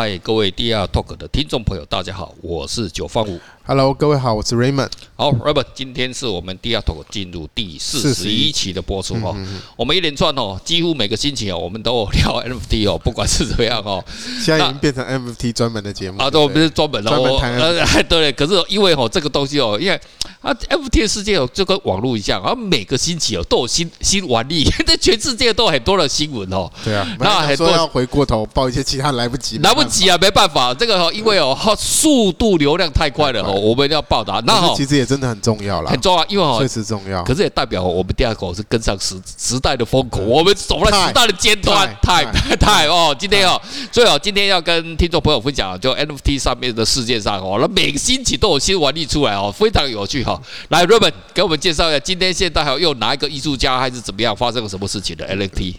嗨，各位 DR Talk 的听众朋友，大家好，我是九方五。Hello，各位好，我是 Raymond。好，Raymond，今天是我们 DR Talk 进入第四十一期的播出哦。我们一连串哦，几乎每个星期哦，我们都有聊 NFT 哦，不管是怎么样哦。现在已经变成 NFT 专门的节目啊，对，我们是专门的。专门谈。呃，对，可是因为哦，这个东西哦，因为啊，NFT 的世界哦，就跟网络一样，啊，每个星期哦都有新新玩意，在全世界都有很多的新闻哦。对啊，那很多要回过头报一些其他来不及，来不及啊，没办法，这个因为哦，速度流量太快了哦，我们要报答。那其实也真的很重要了，很重要，因为哦，确实重要。可是也代表我们 DR Talk 是跟上时时代的风口，我们走在时代的尖端，太太 哦，今天哦，所以哦，今天要跟听众朋友分享，就 NFT 上面的世界上哦，那每个星期都有新玩意出来哦，非常有趣哈。来，Raymond 给我们介绍一下，今天现在还有又哪一个艺术家还是怎么样发生了什么事情的 NFT？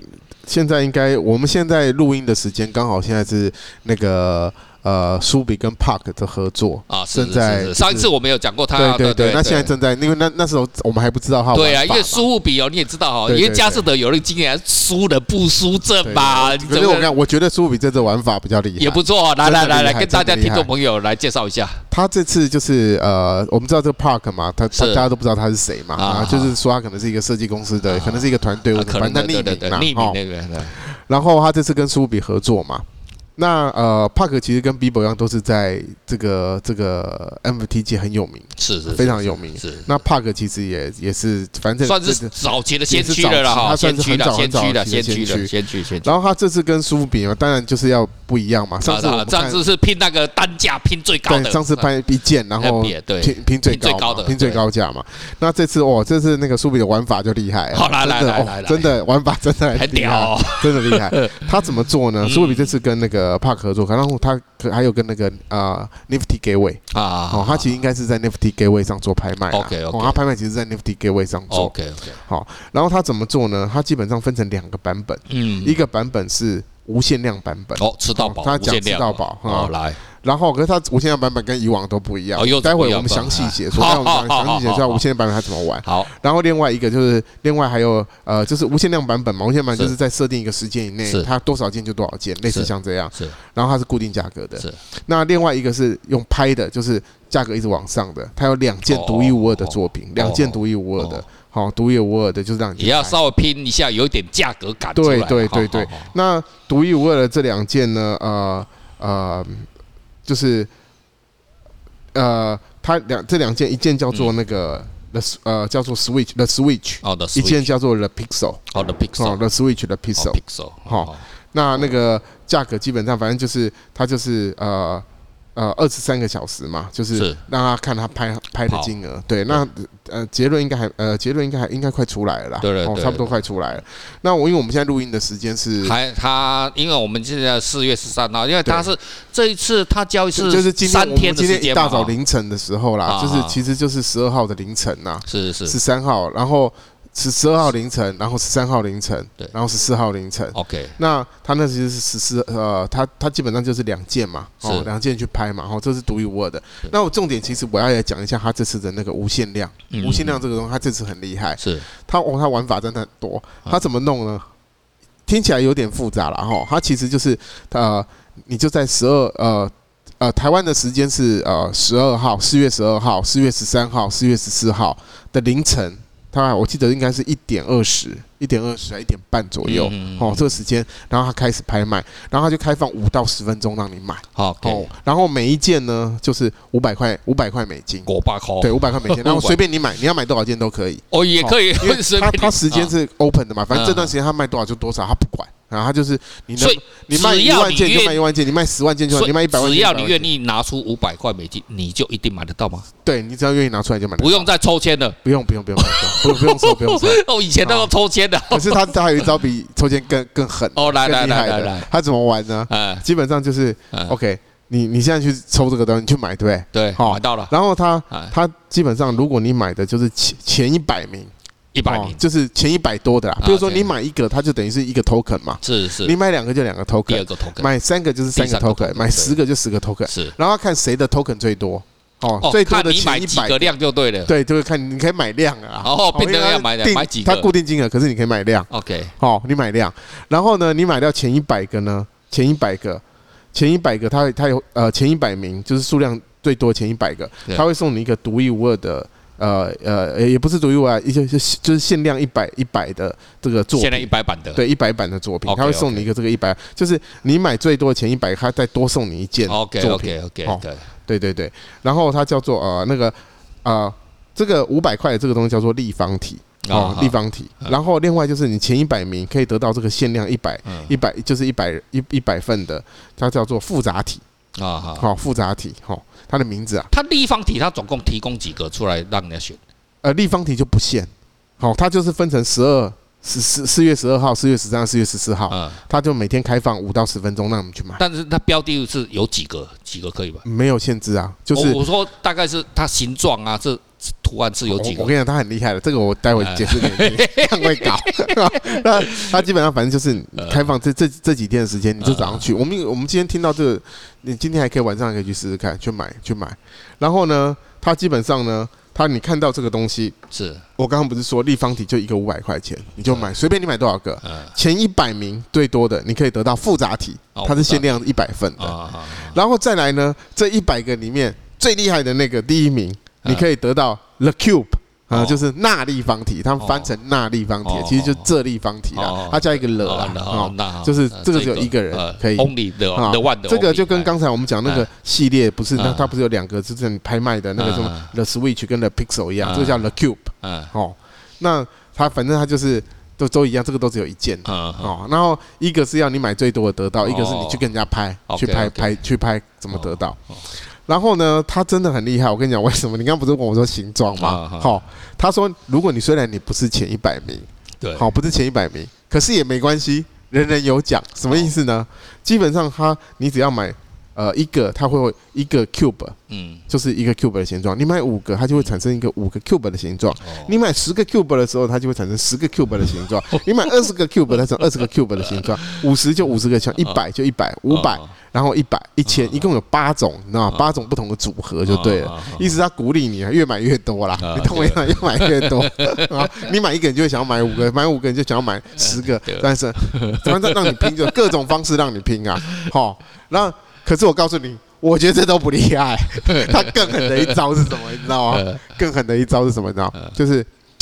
现在应该我们现在录音的时间刚好现在是那个。呃，苏比跟 Park 的合作啊，正在上一次我们有讲过他，对对对，那现在正在，因为那那时候我们还不知道他。对啊，因为苏比哦，你也知道哈，因为佳士得有那个经验，输的不输阵嘛。可是我看，我觉得苏比这次玩法比较厉害，也不错。来来来来，跟大家听众朋友来介绍一下。他这次就是呃，我们知道这个 Park 嘛，他大家都不知道他是谁嘛，啊，就是说他可能是一个设计公司的，可能是一个团队，反正匿名嘛，匿名那个。然后他这次跟苏比合作嘛。那呃，Park 其实跟 Bieber 一样，都是在这个这个 NFT 界很有名，是是非常有名。是那 Park 其实也也是，反正算是早期的先驱了哈，他算是很早很早的先驱的先驱先驱。然后他这次跟苏比嘛，当然就是要不一样嘛。上次上次是拼那个单价拼最高的，上次拍一件，然后拼拼最高的，拼最高价嘛。那这次哦，这次那个苏比的玩法就厉害，好来来来来，真的玩法真的很屌，真的厉害。他怎么做呢？苏比这次跟那个。呃，Park 合作，然后他还有跟那个呃 Nifty Gateway 啊，哦，他其实应该是在 Nifty Gateway 上做拍卖，OK，哦，他拍卖其实，在 Nifty Gateway 上做，OK OK，好，然后他怎么做呢？他基本上分成两个版本，嗯，一个版本是无限量版本，哦，吃到饱，他讲吃到饱，好来。然后，可是它无限量版本跟以往都不一样。哦，待会我们详细解说，待会我们详细解说无限量版本它怎么玩。好。然后另外一个就是，另外还有呃，就是无限量版本嘛，无限版就是在设定一个时间以内，它多少件就多少件，类似像这样。是。然后它是固定价格的。是。那另外一个是用拍的，就是价格一直往上的，它有两件独一无二的作品，两件独一无二的，好，独一无二的，就是让你也要稍微拼一下，有一点价格感。对对对对。那独一无二的这两件呢，呃呃，就是。呃，它两这两件，一件叫做那个 the 呃叫做 switch the switch，哦的，一件叫做 the pixel，哦 the pixel，哦 the switch the pixel，好，那那个价格基本上反正就是它就是呃。呃，二十三个小时嘛，就是让他看他拍拍的金额。对，那呃结论应该还呃结论应该还应该快出来了啦。对对对，差不多快出来了。那我因为我们现在录音的时间是还他，因为我们现在四月十三号，因为他是这一次他交易是就是三天的时间嘛。今天一大早凌晨的时候啦，就是其实就是十二号的凌晨呐，是是十三号，然后。是十二号凌晨，然后十三号凌晨，对，然后十四号凌晨。OK，那他那其实是十四，呃，他他基本上就是两件嘛，哦，两件去拍嘛，哦，这是独一无二的。那我重点其实我要来讲一下他这次的那个无限量，无限量这个东西，他这次很厉害。是，他哦，他玩法真的很多。他怎么弄呢？听起来有点复杂了哈。他其实就是呃，你就在十二呃呃台湾的时间是呃十二号，四月十二号，四月十三号，四月十四号的凌晨。他我记得应该是一点二十，一点二十还一点半左右，哦，这个时间，然后他开始拍卖，然后他就开放五到十分钟让你买，好，哦，然后每一件呢就是五百块，五百块美金，五百块，对，五百块美金，然后 随便你买，你要买多少件都可以，哦，也可以，因为 他他时间是 open 的嘛，反正这段时间他卖多少就多少，他不管。然后他就是你能，你卖一万件就卖一万件，你卖十万件就，你卖一百万件，只要你愿意拿出五百块美金，你就一定买得到吗？对，你只要愿意拿出来就买得到，不用再抽签了，不用不用不用不用不用抽不用抽。哦，以前那个抽签的，可是他他还有一招比抽签更更狠哦，来来来来来，他怎么玩呢？基本上就是 OK，你你现在去抽这个东西，你去买对不对？对，好，买到了。然后他他基本上，如果你买的就是前前一百名。一百名就是前一百多的啦，比如说你买一个，它就等于是一个 token 嘛。是是。你买两个就两个 token。第二个 token。买三个就是三个 token，买十个就十个 token。是。然后看谁的 token 最多。哦。最多的前一百个量就对了。对，就是看你可以买量啊。哦，变成要买的买几个？它固定金额，可是你可以买量。OK。好，你买量，然后呢，你买掉前一百个呢？前一百个，前一百个，它它有呃前一百名，就是数量最多前一百个，他会送你一个独一无二的。呃呃，也不是独一无二，一些就是限量一百一百的这个作品，限量一百版的，对，一百版的作品，他会送你一个这个一百，就是你买最多的前一百，他再多送你一件作品。OK OK OK，对对对，然后它叫做呃那个呃这个五百块的这个东西叫做立方体哦，立方体。然后另外就是你前一百名可以得到这个限量一百一百就是一百一一百份的，它叫做复杂体啊，好复杂体好。它的名字啊，它立方体，它总共提供几个出来让人家选？呃，立方体就不限，好，它就是分成十二、十四、四月十二号、四月十三、四月十四号，嗯，他就每天开放五到十分钟让我们去买。但是它标的是有几个？几个可以吧？没有限制啊，就是我说大概是它形状啊，这图案是有几个？我跟你讲，他很厉害的，这个我待会解释给你，很会搞。那他基本上反正就是开放这这这几天的时间，你就早上去。我们我们今天听到这个。你今天还可以晚上还可以去试试看，去买去买。然后呢，它基本上呢，它你看到这个东西，是。我刚刚不是说立方体就一个五百块钱，你就买，随便你买多少个，前一百名最多的你可以得到复杂体，它是限量一百份的。然后再来呢，这一百个里面最厉害的那个第一名，你可以得到 The Cube。啊，就是钠立方体，他们翻成钠立方体，其实就是这立方体啦，它加一个了啊，就是这个只有一个人可以。这个就跟刚才我们讲那个系列，不是那它不是有两个就是拍卖的那个什么 The Switch 跟 The Pixel 一样，这个叫 The Cube。哦，那它反正它就是都都一样，这个都只有一件。哦，然后一个是要你买最多的得到，一个是你去跟人家拍，去拍拍去拍怎么得到。然后呢，他真的很厉害。我跟你讲，为什么？你刚刚不是问我说形状吗？好，他说，如果你虽然你不是前一百名，对，好，不是前一百名，可是也没关系，人人有奖。什么意思呢？基本上他，你只要买。呃，一个它会一个 cube，嗯，就是一个 cube 的形状。你买五个，它就会产生一个五个 cube 的形状。你买十个 cube 的时候，它就会产生十个 cube 的形状。你买二十个 cube，它成二十个 cube 的形状。五十就五十个，像一百就一百，五百，然后一百，一千，一共有八种，你知道吗？八种不同的组合就对了。意思他鼓励你啊，越买越多啦。你懂我意思吗？越买越多 啊！你买一个人就会想要买五个，买五个人就想要买十个。但是反正让你拼，就各种方式让你拼啊。好，那。可是我告诉你，我觉得这都不厉害。他更狠的一招是什么？你知道吗？更狠的一招是什么？你知道？就是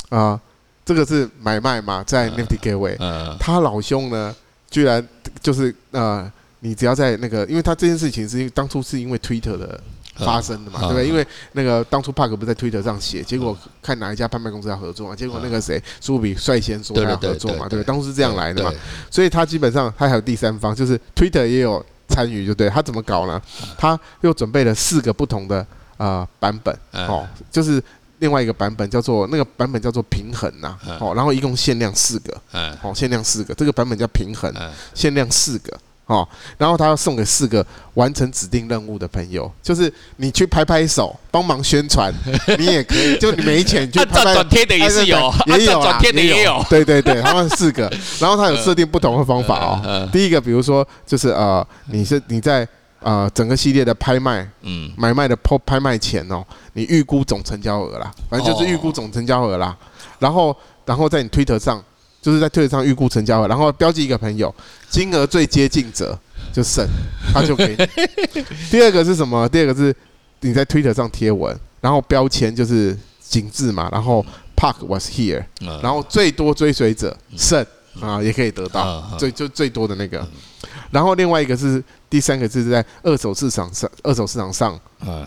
啊、呃，这个是买卖嘛，在 Nifty Gateway。他老兄呢，居然就是呃，你只要在那个，因为他这件事情是因为当初是因为 Twitter 的发生的嘛，对不对？因为那个当初 Park 不是在 Twitter 上写，结果看哪一家拍卖公司要合作嘛，结果那个谁苏比率先说他要合作嘛，对不对？当初是这样来的嘛，所以他基本上他还有第三方，就是 Twitter 也有。参与就对，他怎么搞呢？他又准备了四个不同的呃版本哦，就是另外一个版本叫做那个版本叫做平衡呐哦，然后一共限量四个哦，限量四个，这个版本叫平衡，限量四个。哦，然后他要送给四个完成指定任务的朋友，就是你去拍拍手，帮忙宣传，你也可以，就你没钱就拍拍。转贴的也是有，也有转贴的也有。对对对，他们四个，然后他有设定不同的方法哦。第一个，比如说就是呃，你是你在呃整个系列的拍卖，嗯，买卖的拍拍卖前哦，你预估总成交额啦，反正就是预估总成交额啦。然后，然后在你推特上。就是在推特上预估成交额，然后标记一个朋友，金额最接近者就胜，他就可以。第二个是什么？第二个是你在推特上贴文，然后标签就是景致嘛，然后 Park was here，然后最多追随者胜啊，也可以得到最就最多的那个。然后另外一个是第三个是在二手市场上，二手市场上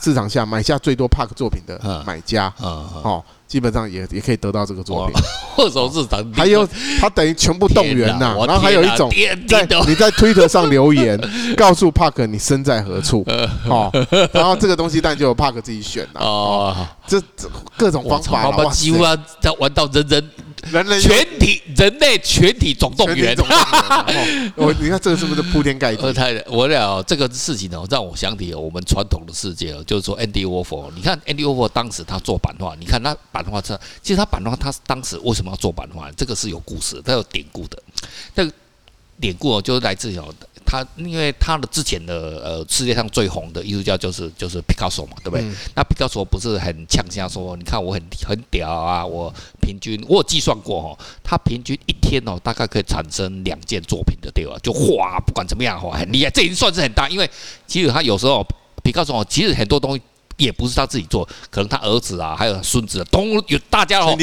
市场下买下最多 Park 作品的买家，哦。基本上也也可以得到这个作品。握 手是长还有他等于全部动员呐，然后还有一种在你在推特上留言，告诉 Park 你身在何处，哦，然后这个东西但就由 Park 自己选了 哦，这各种方法，我们几乎要玩到人人。人类全体人类全体总动员，我 你看这个是不是铺天盖地？太我俩这个事情呢，让我想起我们传统的世界，就是说 Andy Warhol。你看 Andy Warhol 当时他做版画，你看他版画这，其实他版画他当时为什么要做版画？这个是有故事，他有典故的。那典故哦，就是来自哦，他因为他的之前的呃世界上最红的艺术家就是就是毕卡索嘛，对不对？嗯、那毕卡索不是很呛声说，你看我很很屌啊，我平均我有计算过哦，他平均一天哦大概可以产生两件作品的对吧？就画不管怎么样哦，很厉害，这已经算是很大，因为其实他有时候毕卡索其实很多东西。也不是他自己做，可能他儿子啊，还有孙子都有大家哦，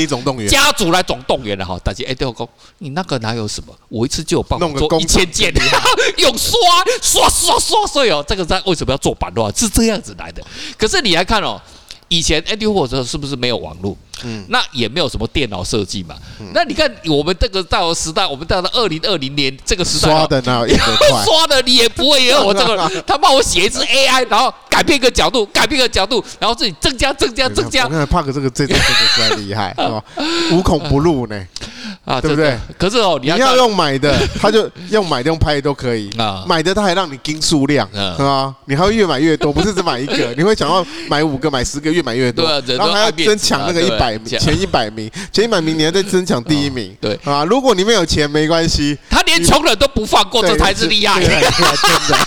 家族来总动员了哈。大家哎，对我讲，你那个哪有什么？我一次就有办法做一千件，用刷刷刷刷所以哦。这个在为什么要做版的话是这样子来的。可是你来看哦。以前 Andy Warhol 是不是没有网络？嗯，那也没有什么电脑设计嘛。嗯，那你看我们这个到时代，我们到了二零二零年这个时代，刷的哪有一个 刷的你也不会有我这个。他帮我写一支 AI，然后改变一个角度，改变一个角度，然后自己增加、增加、增加。我看帕克这个这个真的是很厉害，是吧？无孔不入呢。啊，对不对？可是哦，你要用买的，他就用买的用拍的都可以啊。买的他还让你盯数量，是吧？你还会越买越多，不是只买一个，你会想要买五个、买十个，越买越多。然后还要争抢那个一百前一百名，前一百名你还在争抢第一名。对啊，如果你没有钱没关系，他连穷人都不放过，这才是厉害。真的，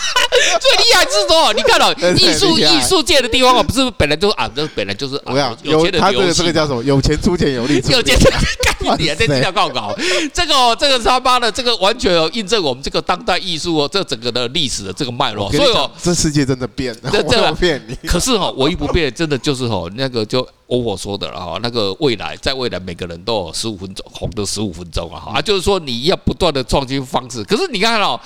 最厉害是说，你看到艺术艺术界的地方啊，不是本来就是啊，这 本来就是我要有他这个这个叫什么？有钱出钱，有力出力。有钱你还在资料告稿，这个这个他妈的，这个完全有印证我们这个当代艺术哦，这整个的历史的这个脉络。所以哦，这世界真的变了，这这变你。可是哦，唯一不变真的就是哈，那个就我我说的了哈，那个未来在未来每个人都有十五分钟红的十五分钟啊，啊，就是说你要不断的创新方式。可是你看哦。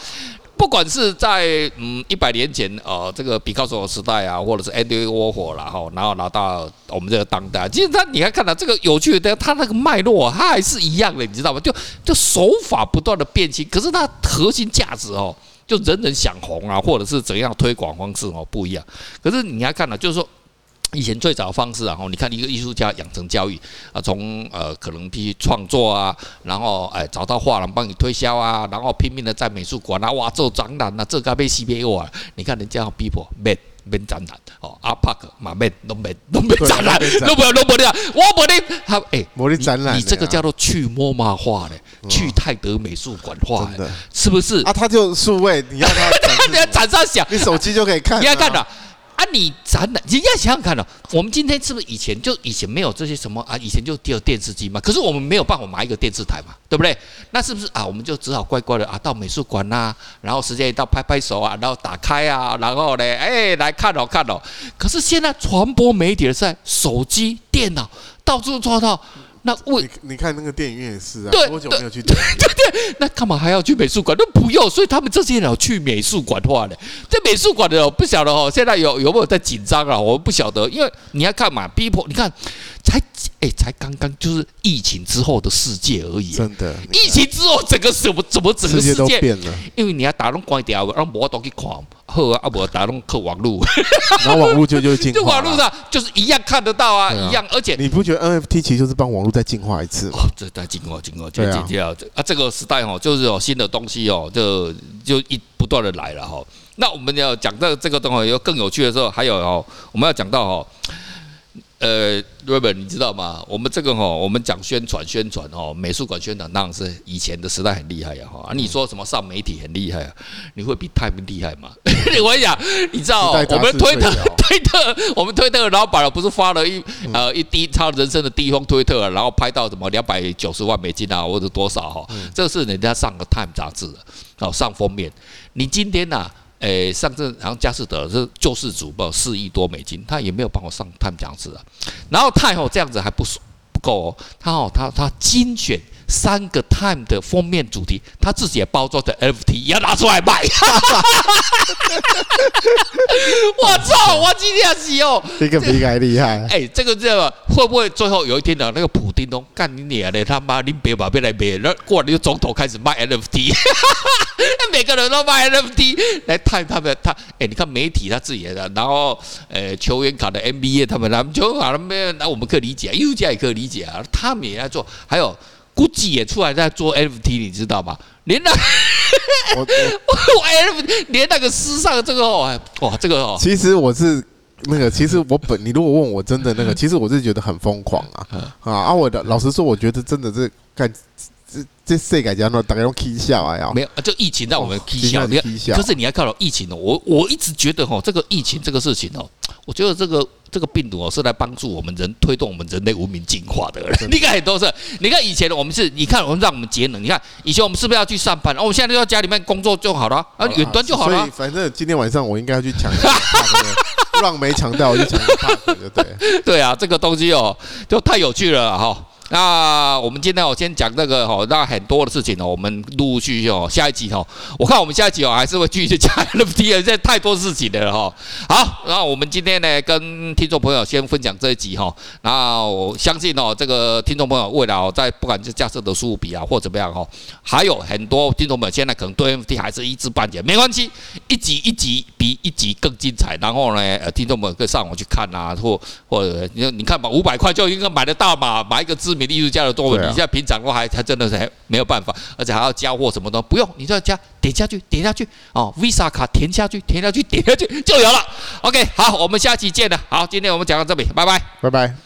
不管是在嗯一百年前呃这个比高索时代啊，或者是 and a war 火了。吼然后拿到我们这个当代，其实他你还看到这个有趣的，他那个脉络它还是一样的，你知道吗？就就手法不断的变形，可是它核心价值哦，就人人想红啊，或者是怎样推广方式哦不一样。可是你还看到就是说。以前最早的方式啊，你看一个艺术家养成教育啊，从呃可能必须创作啊，然后哎找到画廊帮你推销啊，然后拼命的在美术馆啊，哇做展览啊，这个被 CPO 啊，你看人家 people 免免展览哦，阿帕克嘛免都免都免展览，都不要都不要，我不的他哎，我的展览，你这个叫做去 MoMA 画的，去泰德美术馆画的，是不是？啊，他就数位，你要他 你要展上想，你手机就可以看，你要看的。啊，你展览，你要想想看哦，我们今天是不是以前就以前没有这些什么啊？以前就只有电视机嘛。可是我们没有办法买一个电视台嘛，对不对？那是不是啊？我们就只好乖乖的啊，到美术馆呐，然后时间一到拍拍手啊，然后打开啊，然后呢，哎，来看哦看哦。可是现在传播媒体的在手机、电脑到处抓到。那我你你看那个电影院也是啊，对多久没有去？对对，对，那干嘛还要去美术馆？那不用，所以他们这些人去美术馆的话呢，在美术馆的人不晓得哦，现在有有没有在紧张啊？我们不晓得，因为你要看嘛，people，你看才哎、欸，才刚刚就是疫情之后的世界而已。真的，疫情之后整个什么怎么整个世界，都变了？因为你要打拢关掉，让无东西看。好啊，啊不打拢靠网络，然后网络就就进化，就网络上就是一样看得到啊，一样，而且你不觉得 NFT 其实就是帮网络再进化一次吗？哦，这再进化，进化，进进进啊！啊，这个时代哦，就是有新的东西哦，就就一不断的来了哈。那我们要讲到这个东西有更有趣的时候，还有哦，我们要讲到哦。呃，Robert，你知道吗？我们这个哈，我们讲宣传宣传哈，美术馆宣传当然是以前的时代很厉害呀哈。啊，你说什么上媒体很厉害啊？你会比 Time 厉害吗？我跟你讲，你知道我们推特推特，我们推特老板不是发了一呃一第他人生的第一封推特，然后拍到什么两百九十万美金啊，或者多少哈？这是人家上个 Time 杂志的，哦，上封面。你今天呐？诶，上次然后佳士得是救世主报四亿多美金，他也没有帮我上 Time 这样子啊。然后太后这样子还不不够哦，他哦他他精选三个 Time 的封面主题，他自己也包装的 NFT 也要拿出来卖。我操！我今天死哦，这个比较厉害。哎，这个这个会不会最后有一天呢那个普丁东干你娘的他妈，你别把别来别，那过来就总统开始卖 NFT。每个人都卖 NFT 来探他们，他哎，你看媒体他自己的，然后呃球员卡的 NBA 他们，他们球员卡他们，那我们可以理解，艺术家也可以理解啊，他们也在做，还有 Gucci 也出来在做 NFT，你知道吗？连那我我 NFT 连那个时尚这个哦哇，这个哦，其实我是那个，其实我本你如果问我真的那个，其实我是觉得很疯狂啊啊啊！我的老实说，我觉得真的是干。这这世界叫做大家都起笑啊，没有，就疫情让我们起笑。你看，可是你要看到疫情哦，我我一直觉得哈，这个疫情这个事情哦，我觉得这个这个病毒哦是来帮助我们人推动我们人类文明进化的。你看很多是，你看以前我们是，你看我们让我们节能，你看以前我们是不是要去上班？哦，我们现在都在家里面工作就好了，啊，远端就好了。所以反正今天晚上我应该要去抢一个，让没抢到我就抢一个，对对？对啊，这个东西哦，就太有趣了哈。那我们今天我先讲这个哈，那很多的事情哦，我们陆陆续续哦，下一集哦，我看我们下一集哦，还是会继续讲 NFT，现在太多事情了哈。好，那我们今天呢，跟听众朋友先分享这一集哈。然后我相信哦，这个听众朋友未来哦，在不管是架设的输入比啊，或怎么样哈，还有很多听众朋友现在可能对 NFT 还是一知半解，没关系，一集一集比一集更精彩。然后呢，呃，听众们可以上网去看啊，或或者你你看吧，五百块就应该买得到嘛，买一个知名艺术家的作品，你现在平常的话还还真的是还没有办法，而且还要交货什么的，不用，你就要加点下去，点下去哦，Visa 卡填下去，填下去，点下去就有了。OK，好，我们下期见了。好，今天我们讲到这里，拜拜，拜拜。